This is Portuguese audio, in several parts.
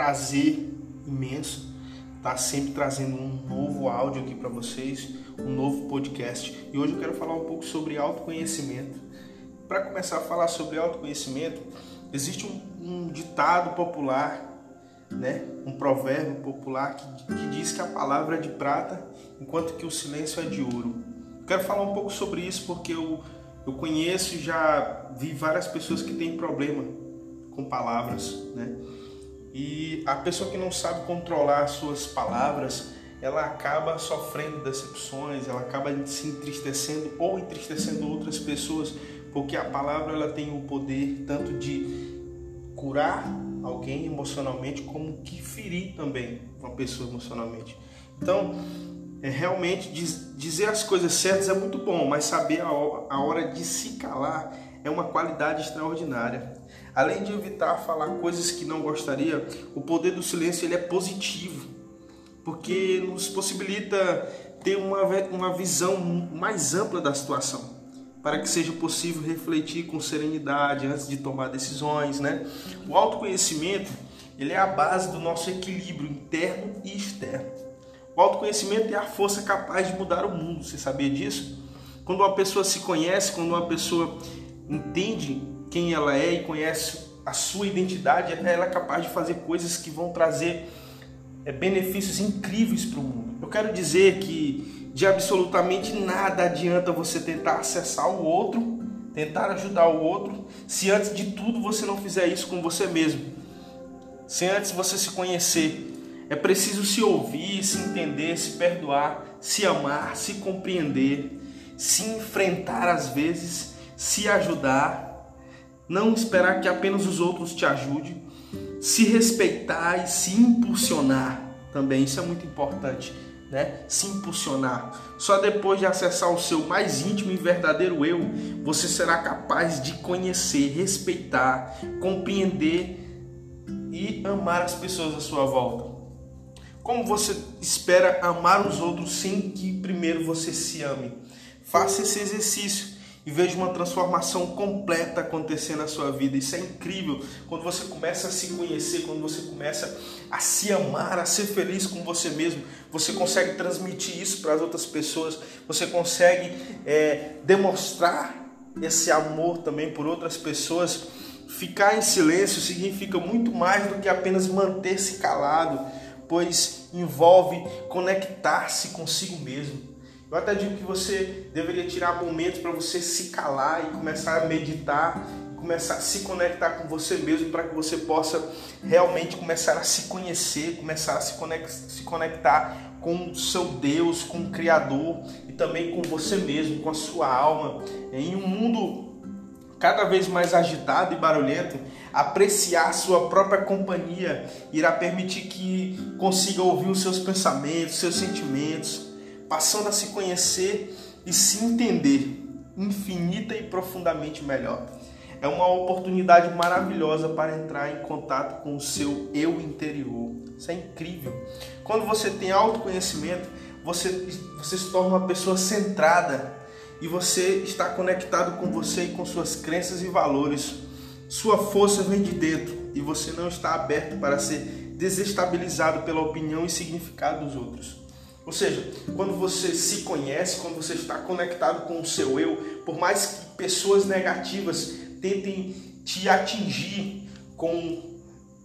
prazer imenso estar sempre trazendo um novo áudio aqui para vocês, um novo podcast. E hoje eu quero falar um pouco sobre autoconhecimento. Para começar a falar sobre autoconhecimento, existe um, um ditado popular, né? um provérbio popular que, que diz que a palavra é de prata, enquanto que o silêncio é de ouro. Quero falar um pouco sobre isso porque eu, eu conheço e já vi várias pessoas que têm problema com palavras, né? E a pessoa que não sabe controlar as suas palavras, ela acaba sofrendo decepções, ela acaba se entristecendo ou entristecendo outras pessoas, porque a palavra ela tem o poder tanto de curar alguém emocionalmente como que ferir também uma pessoa emocionalmente. Então, é, realmente diz, dizer as coisas certas é muito bom, mas saber a, a hora de se calar é uma qualidade extraordinária. Além de evitar falar coisas que não gostaria, o poder do silêncio ele é positivo, porque nos possibilita ter uma, uma visão mais ampla da situação, para que seja possível refletir com serenidade antes de tomar decisões, né? O autoconhecimento ele é a base do nosso equilíbrio interno e externo. O autoconhecimento é a força capaz de mudar o mundo. Você sabia disso? Quando uma pessoa se conhece, quando uma pessoa entende quem ela é e conhece a sua identidade, ela é capaz de fazer coisas que vão trazer é, benefícios incríveis para o mundo. Eu quero dizer que de absolutamente nada adianta você tentar acessar o outro, tentar ajudar o outro, se antes de tudo você não fizer isso com você mesmo. Se antes você se conhecer, é preciso se ouvir, se entender, se perdoar, se amar, se compreender, se enfrentar às vezes, se ajudar, não esperar que apenas os outros te ajudem, se respeitar e se impulsionar também, isso é muito importante, né? Se impulsionar. Só depois de acessar o seu mais íntimo e verdadeiro eu, você será capaz de conhecer, respeitar, compreender e amar as pessoas à sua volta. Como você espera amar os outros sem que primeiro você se ame? Faça esse exercício e veja uma transformação completa acontecer na sua vida. Isso é incrível. Quando você começa a se conhecer, quando você começa a se amar, a ser feliz com você mesmo, você consegue transmitir isso para as outras pessoas, você consegue é, demonstrar esse amor também por outras pessoas. Ficar em silêncio significa muito mais do que apenas manter-se calado pois envolve conectar-se consigo mesmo. Eu até digo que você deveria tirar momentos para você se calar e começar a meditar, começar a se conectar com você mesmo para que você possa realmente começar a se conhecer, começar a se conectar, com o seu Deus, com o Criador e também com você mesmo, com a sua alma. Em um mundo cada vez mais agitado e barulhento, apreciar sua própria companhia irá permitir que consiga ouvir os seus pensamentos, seus sentimentos, passando a se conhecer e se entender infinita e profundamente melhor. É uma oportunidade maravilhosa para entrar em contato com o seu eu interior. Isso é incrível. Quando você tem autoconhecimento, você, você se torna uma pessoa centrada e você está conectado com você e com suas crenças e valores. Sua força vem de dentro e você não está aberto para ser desestabilizado pela opinião e significado dos outros. Ou seja, quando você se conhece, quando você está conectado com o seu eu, por mais que pessoas negativas tentem te atingir com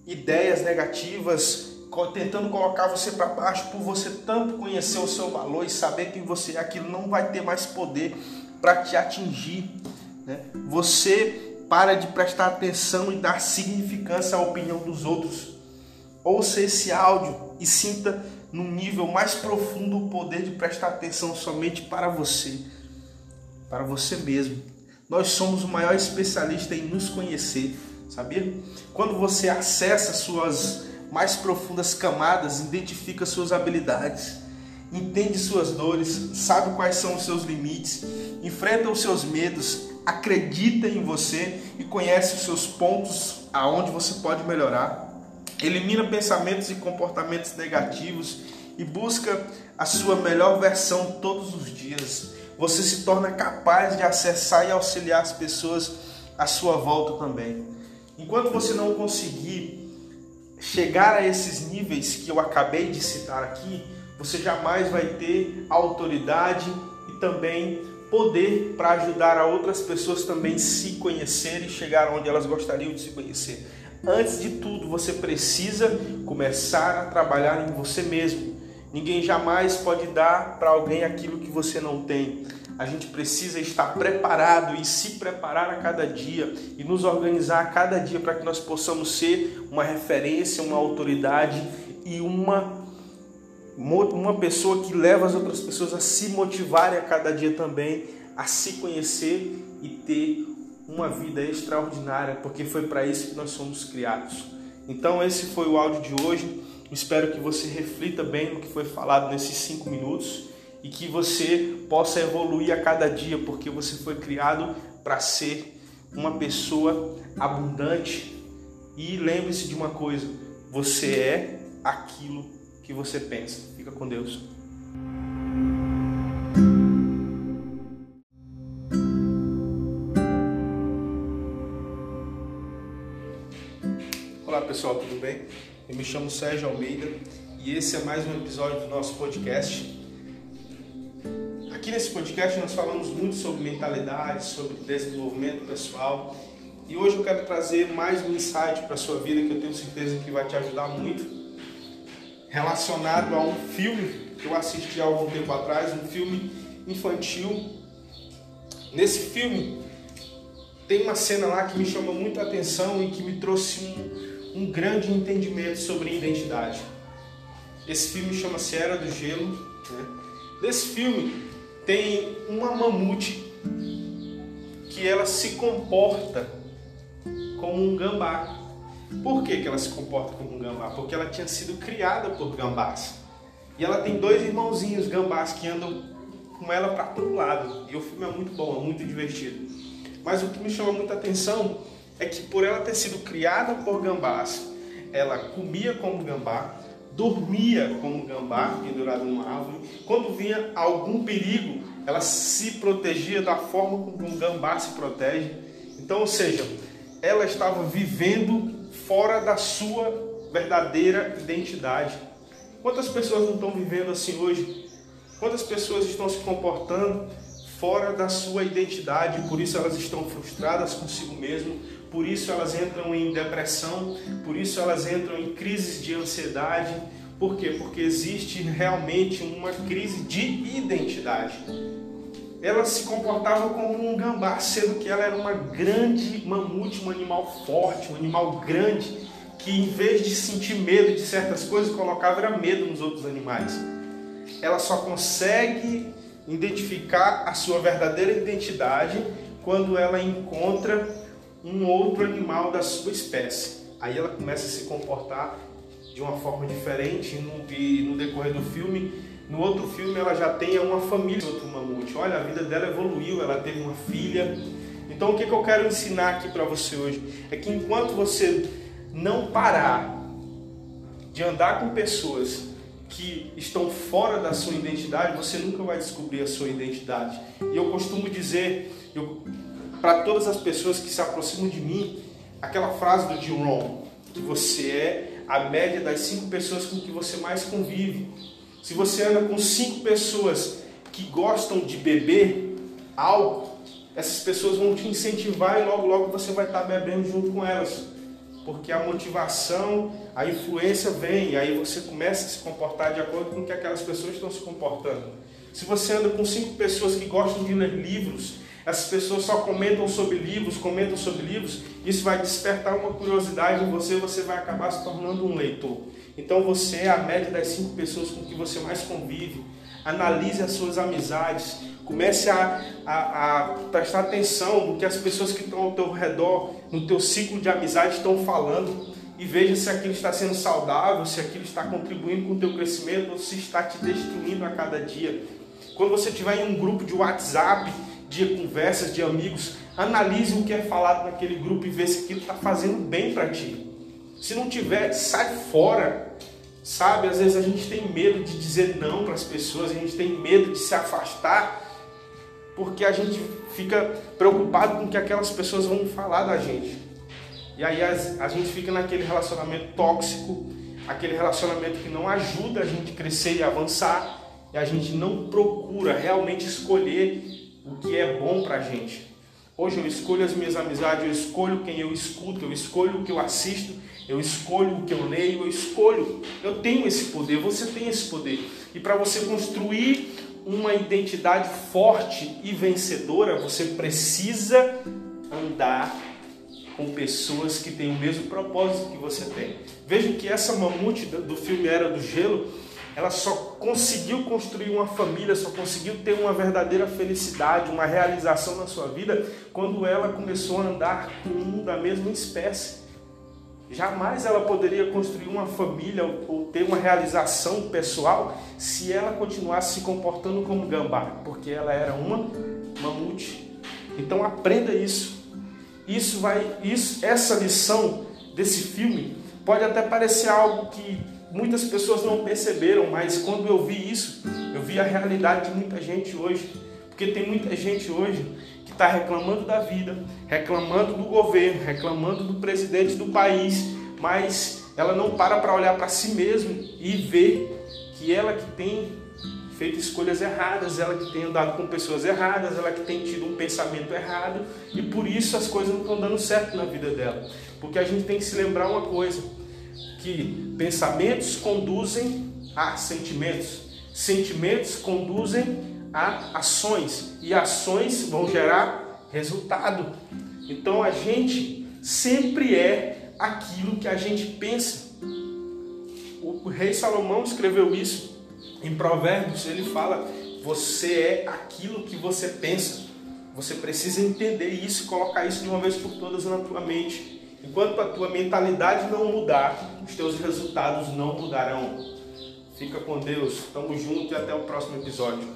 ideias negativas, tentando colocar você para baixo por você tanto conhecer o seu valor e saber que você aquilo não vai ter mais poder para te atingir. Né? Você para de prestar atenção e dar significância à opinião dos outros. Ouça esse áudio e sinta num nível mais profundo o poder de prestar atenção somente para você, para você mesmo. Nós somos o maior especialista em nos conhecer, sabia? Quando você acessa suas mais profundas camadas, identifica suas habilidades, entende suas dores, sabe quais são os seus limites, enfrenta os seus medos, acredita em você e conhece os seus pontos aonde você pode melhorar. Elimina pensamentos e comportamentos negativos e busca a sua melhor versão todos os dias. Você se torna capaz de acessar e auxiliar as pessoas à sua volta também. Enquanto você não conseguir chegar a esses níveis que eu acabei de citar aqui, você jamais vai ter autoridade e também poder para ajudar a outras pessoas também se conhecerem e chegar onde elas gostariam de se conhecer. Antes de tudo, você precisa começar a trabalhar em você mesmo. Ninguém jamais pode dar para alguém aquilo que você não tem. A gente precisa estar preparado e se preparar a cada dia e nos organizar a cada dia para que nós possamos ser uma referência, uma autoridade e uma uma pessoa que leva as outras pessoas a se motivarem a cada dia também, a se conhecer e ter uma vida extraordinária, porque foi para isso que nós somos criados. Então esse foi o áudio de hoje. Espero que você reflita bem no que foi falado nesses cinco minutos e que você possa evoluir a cada dia, porque você foi criado para ser uma pessoa abundante. E lembre-se de uma coisa: você é aquilo que você pensa. Fica com Deus. Pessoal, tudo bem? Eu me chamo Sérgio Almeida e esse é mais um episódio do nosso podcast. Aqui nesse podcast nós falamos muito sobre mentalidade, sobre desenvolvimento pessoal e hoje eu quero trazer mais um insight para a sua vida que eu tenho certeza que vai te ajudar muito relacionado a um filme que eu assisti há algum tempo atrás, um filme infantil. Nesse filme tem uma cena lá que me chamou muito a atenção e que me trouxe um, um grande entendimento sobre identidade. Esse filme chama-se Era do Gelo. Né? Nesse filme tem uma mamute que ela se comporta como um gambá. Por que, que ela se comporta como um gambá? Porque ela tinha sido criada por gambás. E ela tem dois irmãozinhos gambás que andam com ela para todo lado. E o filme é muito bom, é muito divertido. Mas o que me chama muita atenção é que por ela ter sido criada por gambás, ela comia como gambá, dormia como gambá, pendurada numa árvore. Quando vinha algum perigo, ela se protegia da forma como um gambá se protege. Então, ou seja, ela estava vivendo fora da sua verdadeira identidade. Quantas pessoas não estão vivendo assim hoje? Quantas pessoas estão se comportando fora da sua identidade, por isso elas estão frustradas consigo mesmo, por isso elas entram em depressão, por isso elas entram em crises de ansiedade. Por quê? Porque existe realmente uma crise de identidade. Ela se comportava como um gambá, sendo que ela era uma grande mamute, um animal forte, um animal grande, que em vez de sentir medo de certas coisas, colocava era medo nos outros animais. Ela só consegue identificar a sua verdadeira identidade quando ela encontra um outro animal da sua espécie. Aí ela começa a se comportar de uma forma diferente e no decorrer do filme no outro filme ela já tem uma família, outro mamute. Olha, a vida dela evoluiu, ela teve uma filha. Então o que, que eu quero ensinar aqui para você hoje é que enquanto você não parar de andar com pessoas que estão fora da sua identidade, você nunca vai descobrir a sua identidade. E eu costumo dizer para todas as pessoas que se aproximam de mim, aquela frase do Jim Rohn, que você é a média das cinco pessoas com que você mais convive. Se você anda com cinco pessoas que gostam de beber álcool, essas pessoas vão te incentivar e logo logo você vai estar bebendo junto com elas. Porque a motivação, a influência vem e aí você começa a se comportar de acordo com o que aquelas pessoas estão se comportando. Se você anda com cinco pessoas que gostam de ler livros, essas pessoas só comentam sobre livros, comentam sobre livros, isso vai despertar uma curiosidade em você, você vai acabar se tornando um leitor. Então você é a média das cinco pessoas com que você mais convive. Analise as suas amizades. Comece a, a, a prestar atenção no que as pessoas que estão ao teu redor, no teu ciclo de amizade, estão falando. E veja se aquilo está sendo saudável, se aquilo está contribuindo com o teu crescimento ou se está te destruindo a cada dia. Quando você estiver em um grupo de WhatsApp, de conversas de amigos, analise o que é falado naquele grupo e veja se aquilo está fazendo bem para ti. Se não tiver, sai fora. Sabe, às vezes a gente tem medo de dizer não para as pessoas, a gente tem medo de se afastar, porque a gente fica preocupado com o que aquelas pessoas vão falar da gente. E aí a gente fica naquele relacionamento tóxico, aquele relacionamento que não ajuda a gente crescer e avançar, e a gente não procura realmente escolher o que é bom pra gente. Hoje eu escolho as minhas amizades, eu escolho quem eu escuto, eu escolho o que eu assisto, eu escolho o que eu leio, eu escolho. Eu tenho esse poder, você tem esse poder. E para você construir uma identidade forte e vencedora, você precisa andar com pessoas que têm o mesmo propósito que você tem. Veja que essa mamute do filme Era do Gelo, ela só conseguiu construir uma família, só conseguiu ter uma verdadeira felicidade, uma realização na sua vida quando ela começou a andar com um da mesma espécie. Jamais ela poderia construir uma família ou ter uma realização pessoal se ela continuasse se comportando como gambá, porque ela era uma mamute. Então aprenda isso. Isso vai, isso, essa lição desse filme pode até parecer algo que muitas pessoas não perceberam, mas quando eu vi isso, eu vi a realidade de muita gente hoje, porque tem muita gente hoje que está reclamando da vida, reclamando do governo, reclamando do presidente do país, mas ela não para para olhar para si mesma e ver que ela que tem feito escolhas erradas, ela que tem andado com pessoas erradas, ela que tem tido um pensamento errado e por isso as coisas não estão dando certo na vida dela. Porque a gente tem que se lembrar uma coisa, que pensamentos conduzem a sentimentos, sentimentos conduzem a ações e ações vão gerar resultado. Então a gente sempre é aquilo que a gente pensa. O rei Salomão escreveu isso em Provérbios, ele fala: você é aquilo que você pensa. Você precisa entender isso e colocar isso de uma vez por todas na tua mente. Enquanto a tua mentalidade não mudar, os teus resultados não mudarão. Fica com Deus, tamo junto e até o próximo episódio.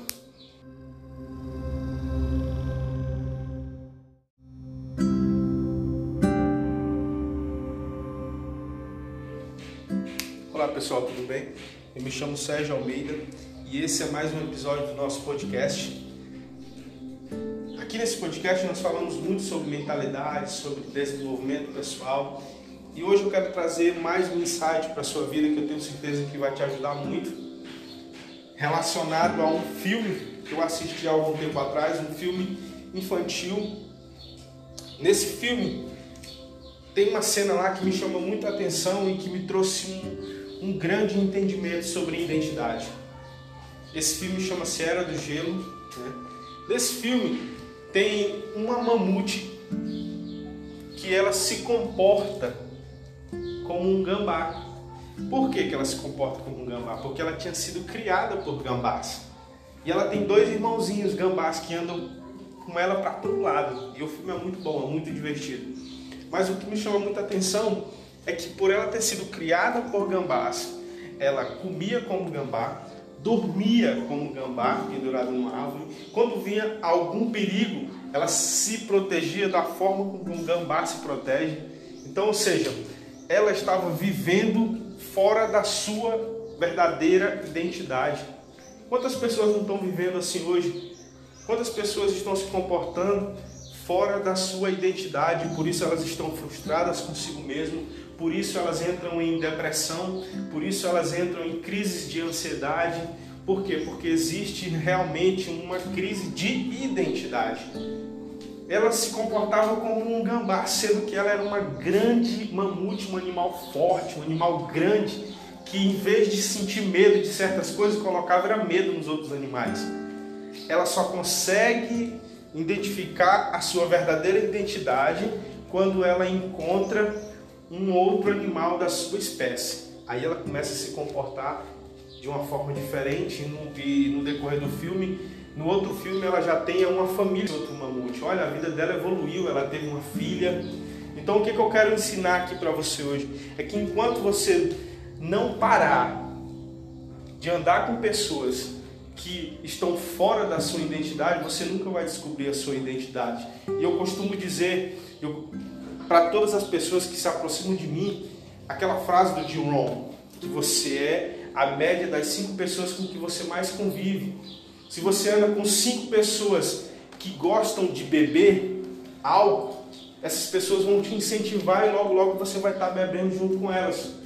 Olá pessoal, tudo bem? Eu me chamo Sérgio Almeida e esse é mais um episódio do nosso podcast. Nesse podcast nós falamos muito sobre mentalidade, sobre desenvolvimento pessoal e hoje eu quero trazer mais um insight para a sua vida que eu tenho certeza que vai te ajudar muito, relacionado a um filme que eu assisti há algum tempo atrás, um filme infantil. Nesse filme tem uma cena lá que me chamou muita atenção e que me trouxe um um grande entendimento sobre identidade. Esse filme chama-se Era do Gelo. Né? Nesse filme tem uma mamute que ela se comporta como um gambá. Por que, que ela se comporta como um gambá? Porque ela tinha sido criada por gambás. E ela tem dois irmãozinhos gambás que andam com ela para todo lado. E o filme é muito bom, é muito divertido. Mas o que me chama muita atenção é que por ela ter sido criada por gambás, ela comia como gambá, dormia como gambá, pendurada numa árvore. Quando vinha algum perigo, ela se protegia da forma como um gambá se protege. Então, ou seja, ela estava vivendo fora da sua verdadeira identidade. Quantas pessoas não estão vivendo assim hoje? Quantas pessoas estão se comportando fora da sua identidade, por isso elas estão frustradas consigo mesmo, por isso elas entram em depressão, por isso elas entram em crises de ansiedade. Por quê? Porque existe realmente uma crise de identidade. Ela se comportava como um gambá, sendo que ela era uma grande mamute, um animal forte, um animal grande, que em vez de sentir medo de certas coisas, colocava era medo nos outros animais. Ela só consegue identificar a sua verdadeira identidade quando ela encontra um outro animal da sua espécie. Aí ela começa a se comportar de uma forma diferente no, no decorrer do filme. No outro filme ela já tem uma família, outro mamute. Olha, a vida dela evoluiu, ela teve uma filha. Então o que, que eu quero ensinar aqui para você hoje é que enquanto você não parar de andar com pessoas que estão fora da sua identidade, você nunca vai descobrir a sua identidade. E eu costumo dizer, para todas as pessoas que se aproximam de mim aquela frase do Jim Rohn, que você é a média das cinco pessoas com que você mais convive. Se você anda com cinco pessoas que gostam de beber álcool, essas pessoas vão te incentivar e logo logo você vai estar bebendo junto com elas.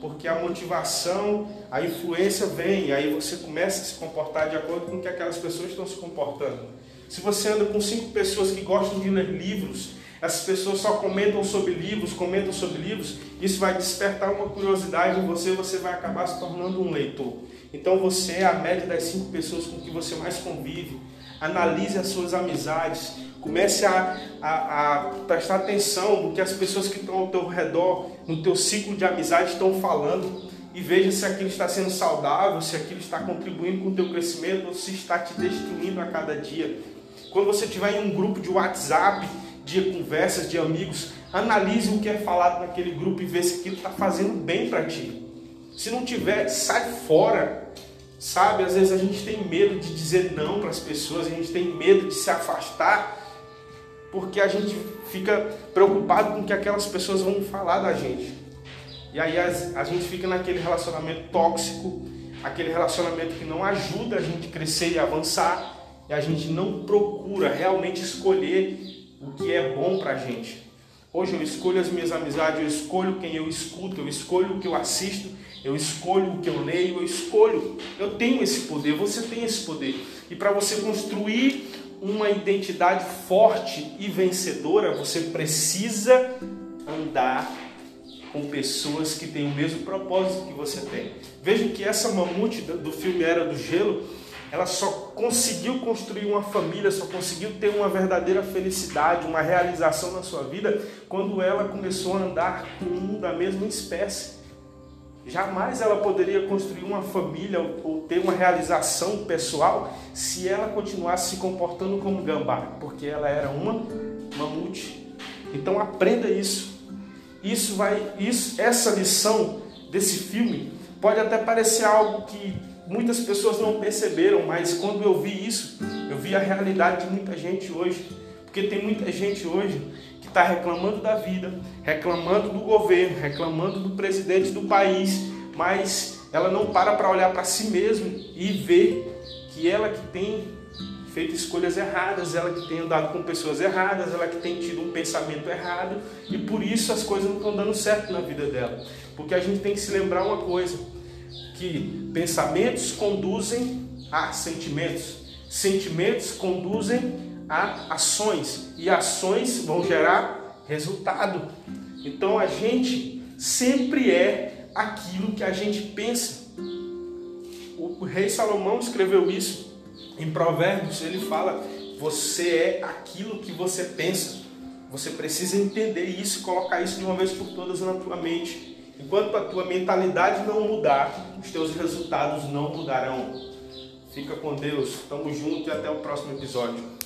Porque a motivação, a influência vem, e aí você começa a se comportar de acordo com o que aquelas pessoas estão se comportando. Se você anda com cinco pessoas que gostam de ler livros, essas pessoas só comentam sobre livros, comentam sobre livros, isso vai despertar uma curiosidade em você, você vai acabar se tornando um leitor. Então você é a média das cinco pessoas com que você mais convive. Analise as suas amizades, comece a, a, a prestar atenção no que as pessoas que estão ao teu redor, no teu ciclo de amizade estão falando e veja se aquilo está sendo saudável, se aquilo está contribuindo com o teu crescimento ou se está te destruindo a cada dia. Quando você estiver em um grupo de WhatsApp, de conversas de amigos, analise o que é falado naquele grupo e vê se aquilo está fazendo bem para ti. Se não tiver, sai fora. Sabe, às vezes a gente tem medo de dizer não para as pessoas, a gente tem medo de se afastar, porque a gente fica preocupado com o que aquelas pessoas vão falar da gente. E aí a, a gente fica naquele relacionamento tóxico, aquele relacionamento que não ajuda a gente crescer e avançar, e a gente não procura realmente escolher o que é bom para a gente. Hoje eu escolho as minhas amizades, eu escolho quem eu escuto, eu escolho o que eu assisto, eu escolho o que eu leio, eu escolho. Eu tenho esse poder, você tem esse poder. E para você construir uma identidade forte e vencedora, você precisa andar com pessoas que têm o mesmo propósito que você tem. Veja que essa mamute do filme Era do Gelo, ela só conseguiu construir uma família, só conseguiu ter uma verdadeira felicidade, uma realização na sua vida, quando ela começou a andar com um da mesma espécie. Jamais ela poderia construir uma família ou ter uma realização pessoal se ela continuasse se comportando como gambá, porque ela era uma mamute. Então aprenda isso. Isso vai, isso, essa lição desse filme pode até parecer algo que muitas pessoas não perceberam, mas quando eu vi isso, eu vi a realidade de muita gente hoje. Porque tem muita gente hoje que está reclamando da vida, reclamando do governo, reclamando do presidente do país, mas ela não para para olhar para si mesma e ver que ela que tem feito escolhas erradas, ela que tem andado com pessoas erradas, ela que tem tido um pensamento errado e por isso as coisas não estão dando certo na vida dela. Porque a gente tem que se lembrar uma coisa, que pensamentos conduzem a sentimentos, sentimentos conduzem a ações e ações vão gerar resultado. Então a gente sempre é aquilo que a gente pensa. O rei Salomão escreveu isso em Provérbios, ele fala: você é aquilo que você pensa. Você precisa entender isso e colocar isso de uma vez por todas na tua mente. Enquanto a tua mentalidade não mudar, os teus resultados não mudarão. Fica com Deus, tamo junto e até o próximo episódio.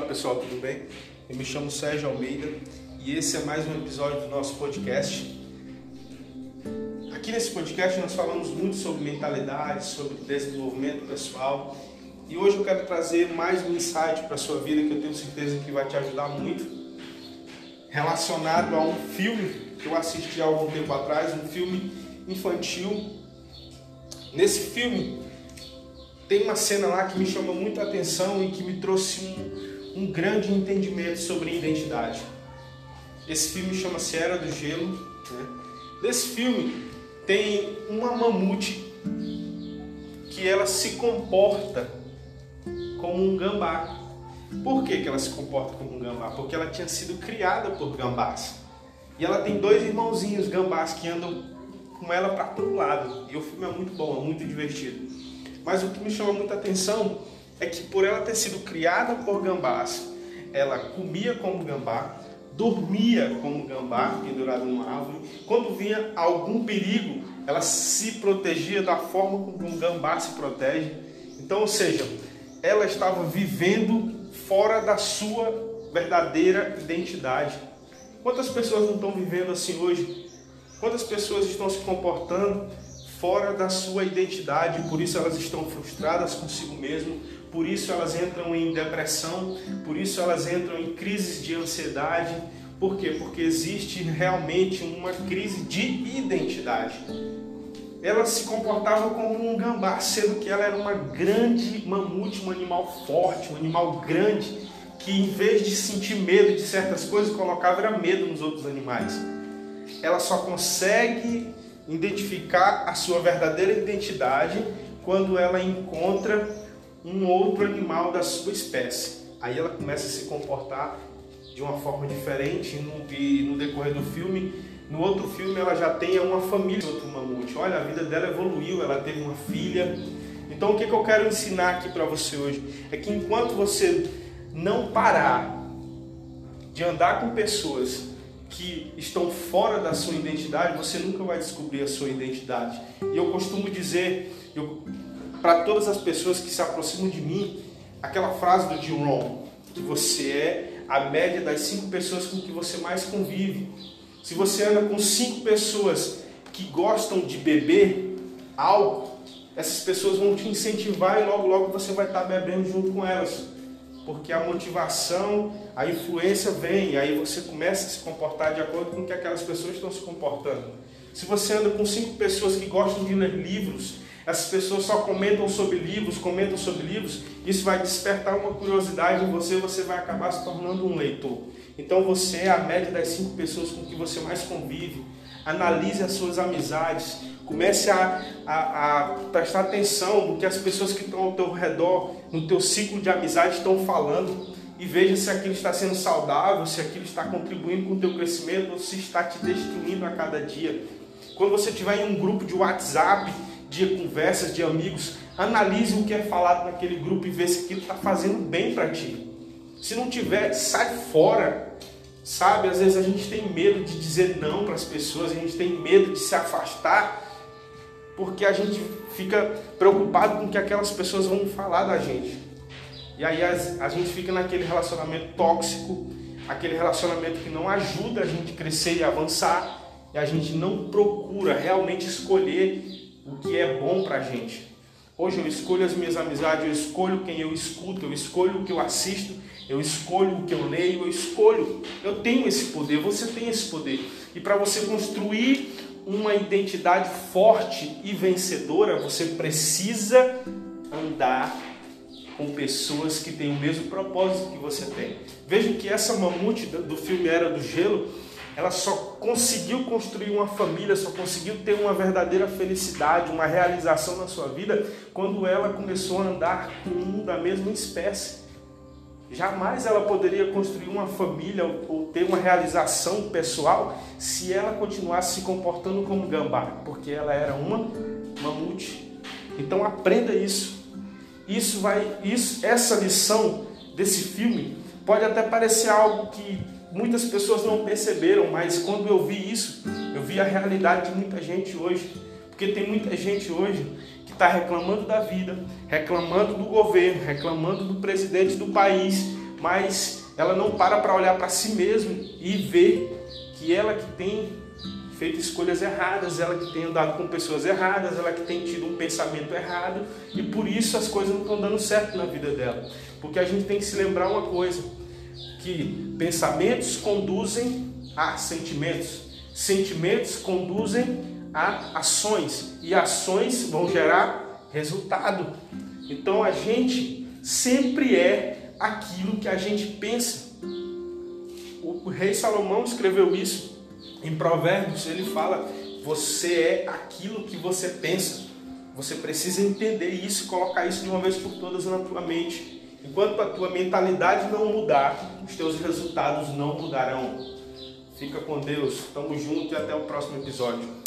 Olá pessoal, tudo bem? Eu me chamo Sérgio Almeida e esse é mais um episódio do nosso podcast. Aqui nesse podcast nós falamos muito sobre mentalidade, sobre desenvolvimento pessoal. E hoje eu quero trazer mais um insight para a sua vida que eu tenho certeza que vai te ajudar muito. Relacionado a um filme que eu assisti há algum tempo atrás, um filme infantil. Nesse filme tem uma cena lá que me chamou muita atenção e que me trouxe um, um grande entendimento sobre identidade. Esse filme chama-se Era do Gelo. Né? Nesse filme tem uma mamute que ela se comporta como um gambá. Por que, que ela se comporta como um gambá? Porque ela tinha sido criada por gambás. E ela tem dois irmãozinhos gambás que andam com ela para todo lado. E o filme é muito bom, é muito divertido. Mas o que me chama muita atenção é que por ela ter sido criada por gambás, ela comia como gambá, dormia como gambá, pendurado numa árvore. Quando vinha algum perigo, ela se protegia da forma como um gambá se protege. Então, ou seja, ela estava vivendo fora da sua verdadeira identidade. Quantas pessoas não estão vivendo assim hoje? Quantas pessoas estão se comportando fora da sua identidade, por isso elas estão frustradas consigo mesmo, por isso elas entram em depressão, por isso elas entram em crises de ansiedade. Por quê? Porque existe realmente uma crise de identidade. ela se comportava como um gambá, sendo que ela era uma grande mamute, um animal forte, um animal grande, que em vez de sentir medo de certas coisas, colocava medo nos outros animais. Ela só consegue identificar a sua verdadeira identidade quando ela encontra um outro animal da sua espécie. Aí ela começa a se comportar de uma forma diferente no, e no decorrer do filme. No outro filme ela já tem uma família, outro mamute. Olha, a vida dela evoluiu, ela teve uma filha. Então o que, que eu quero ensinar aqui para você hoje é que enquanto você não parar de andar com pessoas que estão fora da sua identidade, você nunca vai descobrir a sua identidade. E eu costumo dizer para todas as pessoas que se aproximam de mim, aquela frase do Jim Rohn, que você é a média das cinco pessoas com que você mais convive. Se você anda com cinco pessoas que gostam de beber álcool, essas pessoas vão te incentivar e logo logo você vai estar bebendo junto com elas porque a motivação, a influência vem, e aí você começa a se comportar de acordo com o que aquelas pessoas estão se comportando. Se você anda com cinco pessoas que gostam de ler livros, essas pessoas só comentam sobre livros, comentam sobre livros, isso vai despertar uma curiosidade em você, você vai acabar se tornando um leitor. Então você é a média das cinco pessoas com que você mais convive. Analise as suas amizades, Comece a, a, a, prestar atenção no que as pessoas que estão ao teu redor, no teu ciclo de amizade estão falando e veja se aquilo está sendo saudável, se aquilo está contribuindo com o teu crescimento ou se está te destruindo a cada dia. Quando você estiver em um grupo de WhatsApp, de conversas de amigos, analise o que é falado naquele grupo e veja se aquilo está fazendo bem para ti. Se não tiver, sai fora. Sabe, às vezes a gente tem medo de dizer não para as pessoas, a gente tem medo de se afastar porque a gente fica preocupado com o que aquelas pessoas vão falar da gente. E aí a, gente fica naquele relacionamento tóxico, aquele relacionamento que não ajuda a gente crescer e avançar, e a gente não procura realmente escolher o que é bom pra gente. Hoje eu escolho as minhas amizades, eu escolho quem eu escuto, eu escolho o que eu assisto, eu escolho o que eu leio, eu escolho. Eu tenho esse poder, você tem esse poder. E para você construir uma identidade forte e vencedora, você precisa andar com pessoas que têm o mesmo propósito que você tem. Veja que essa mamute do filme Era do Gelo, ela só conseguiu construir uma família, só conseguiu ter uma verdadeira felicidade, uma realização na sua vida, quando ela começou a andar com um da mesma espécie. Jamais ela poderia construir uma família ou ter uma realização pessoal se ela continuasse se comportando como gambá, porque ela era uma mamute. Então aprenda isso. Isso vai, isso, essa lição desse filme pode até parecer algo que muitas pessoas não perceberam, mas quando eu vi isso, eu vi a realidade de muita gente hoje, porque tem muita gente hoje está reclamando da vida, reclamando do governo, reclamando do presidente do país, mas ela não para para olhar para si mesma e ver que ela que tem feito escolhas erradas, ela que tem andado com pessoas erradas, ela que tem tido um pensamento errado e por isso as coisas não estão dando certo na vida dela. Porque a gente tem que se lembrar uma coisa, que pensamentos conduzem a sentimentos, sentimentos conduzem a ações e ações vão gerar resultado. Então a gente sempre é aquilo que a gente pensa. O rei Salomão escreveu isso em Provérbios, ele fala: você é aquilo que você pensa. Você precisa entender isso e colocar isso de uma vez por todas na tua mente. Enquanto a tua mentalidade não mudar, os teus resultados não mudarão. Fica com Deus, tamo junto e até o próximo episódio.